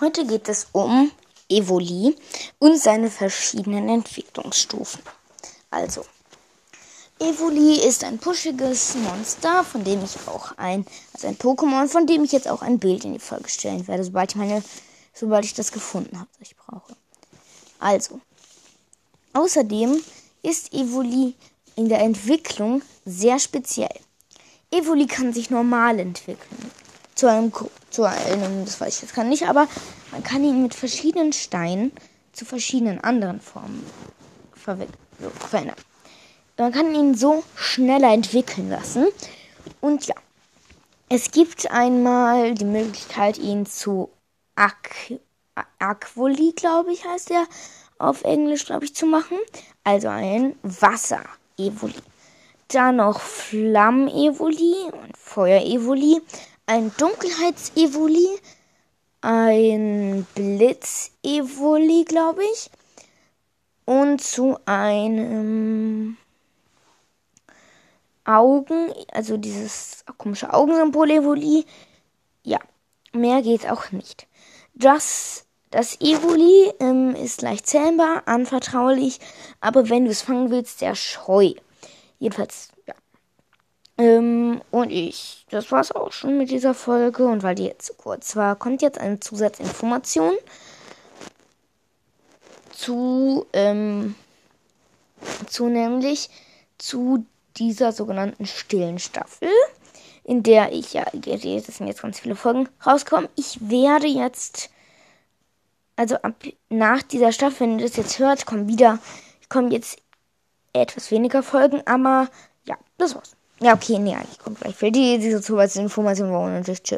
Heute geht es um Evoli und seine verschiedenen Entwicklungsstufen. Also, Evoli ist ein pushiges Monster, von dem ich auch ein, also ein Pokémon, von dem ich jetzt auch ein Bild in die Folge stellen werde, sobald ich meine, sobald ich das gefunden habe, was ich brauche. Also, außerdem ist Evoli in der Entwicklung sehr speziell. Evoli kann sich normal entwickeln. Zu einem, zu einem, das weiß ich jetzt gar nicht, aber man kann ihn mit verschiedenen Steinen zu verschiedenen anderen Formen verändern. Man kann ihn so schneller entwickeln lassen. Und ja, es gibt einmal die Möglichkeit, ihn zu Aqu Aquoli, glaube ich, heißt er auf Englisch, glaube ich, zu machen. Also ein Wasser-Evoli. Dann noch Flamm-Evoli und Feuer-Evoli. Ein Dunkelheits-Evoli. Ein Blitz-Evoli, glaube ich. Und zu einem Augen, also dieses komische Augensymbol Evoli. Ja, mehr geht auch nicht. Das, das Evoli ähm, ist leicht zähmbar, anvertraulich, aber wenn du es fangen willst, sehr scheu. Jedenfalls, und ich, das war's auch schon mit dieser Folge. Und weil die jetzt zu kurz war, kommt jetzt eine Zusatzinformation zu, ähm, zu nämlich zu dieser sogenannten stillen Staffel, in der ich ja, das sind jetzt ganz viele Folgen rauskommen. Ich werde jetzt, also ab, nach dieser Staffel, wenn ihr das jetzt hört, kommen wieder, kommen jetzt etwas weniger Folgen, aber ja, das war's. Ja, okay, nee, ich komme gleich für die, diese Zusatzinformation war unnötig. Tschüss.